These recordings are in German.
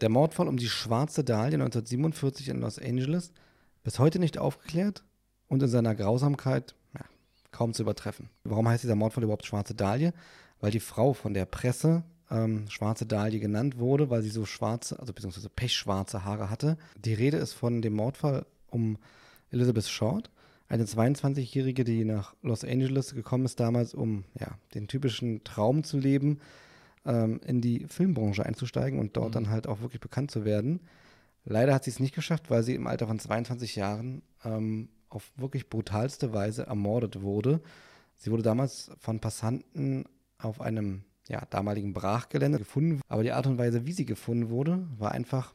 Der Mordfall um die schwarze Dahlia 1947 in Los Angeles bis heute nicht aufgeklärt und in seiner Grausamkeit ja, kaum zu übertreffen. Warum heißt dieser Mordfall überhaupt schwarze Dahlia? Weil die Frau von der Presse ähm, schwarze Dahlia genannt wurde, weil sie so schwarze, also beziehungsweise pechschwarze Haare hatte. Die Rede ist von dem Mordfall um Elizabeth Short, eine 22-Jährige, die nach Los Angeles gekommen ist damals, um ja, den typischen Traum zu leben, ähm, in die Filmbranche einzusteigen und dort mhm. dann halt auch wirklich bekannt zu werden. Leider hat sie es nicht geschafft, weil sie im Alter von 22 Jahren ähm, auf wirklich brutalste Weise ermordet wurde. Sie wurde damals von Passanten auf einem ja, damaligen Brachgelände gefunden, aber die Art und Weise, wie sie gefunden wurde, war einfach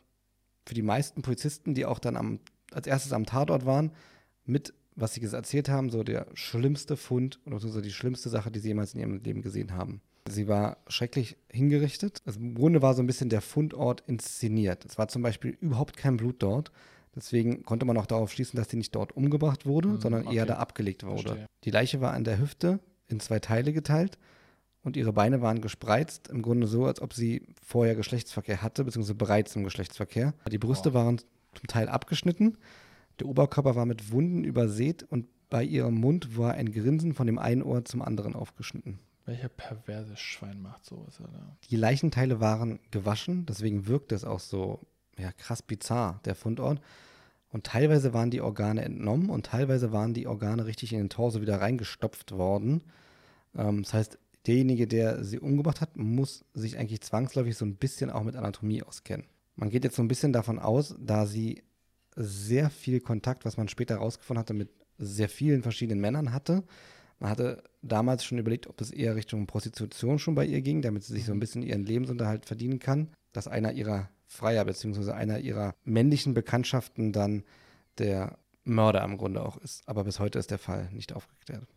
für die meisten Polizisten, die auch dann am, als erstes am Tatort waren, mit, was sie erzählt haben, so der schlimmste Fund oder so die schlimmste Sache, die sie jemals in ihrem Leben gesehen haben. Sie war schrecklich hingerichtet. Also Im Grunde war so ein bisschen der Fundort inszeniert. Es war zum Beispiel überhaupt kein Blut dort. Deswegen konnte man auch darauf schließen, dass sie nicht dort umgebracht wurde, mhm, sondern okay. eher da abgelegt wurde. Verstehe. Die Leiche war an der Hüfte in zwei Teile geteilt und ihre Beine waren gespreizt, im Grunde so, als ob sie vorher Geschlechtsverkehr hatte, beziehungsweise bereits im Geschlechtsverkehr. Die Brüste wow. waren zum Teil abgeschnitten, der Oberkörper war mit Wunden übersät und bei ihrem Mund war ein Grinsen von dem einen Ohr zum anderen aufgeschnitten. Welcher perverse Schwein macht sowas, oder? Die Leichenteile waren gewaschen, deswegen wirkt es auch so ja, krass bizarr, der Fundort. Und teilweise waren die Organe entnommen und teilweise waren die Organe richtig in den Torso wieder reingestopft worden. Ähm, das heißt, derjenige, der sie umgebracht hat, muss sich eigentlich zwangsläufig so ein bisschen auch mit Anatomie auskennen. Man geht jetzt so ein bisschen davon aus, da sie sehr viel Kontakt, was man später herausgefunden hatte, mit sehr vielen verschiedenen Männern hatte. Man hatte damals schon überlegt, ob es eher Richtung Prostitution schon bei ihr ging, damit sie sich so ein mhm. bisschen ihren Lebensunterhalt verdienen kann. Dass einer ihrer Freier bzw. einer ihrer männlichen Bekanntschaften dann der Mörder im Grunde auch ist. Aber bis heute ist der Fall nicht aufgeklärt.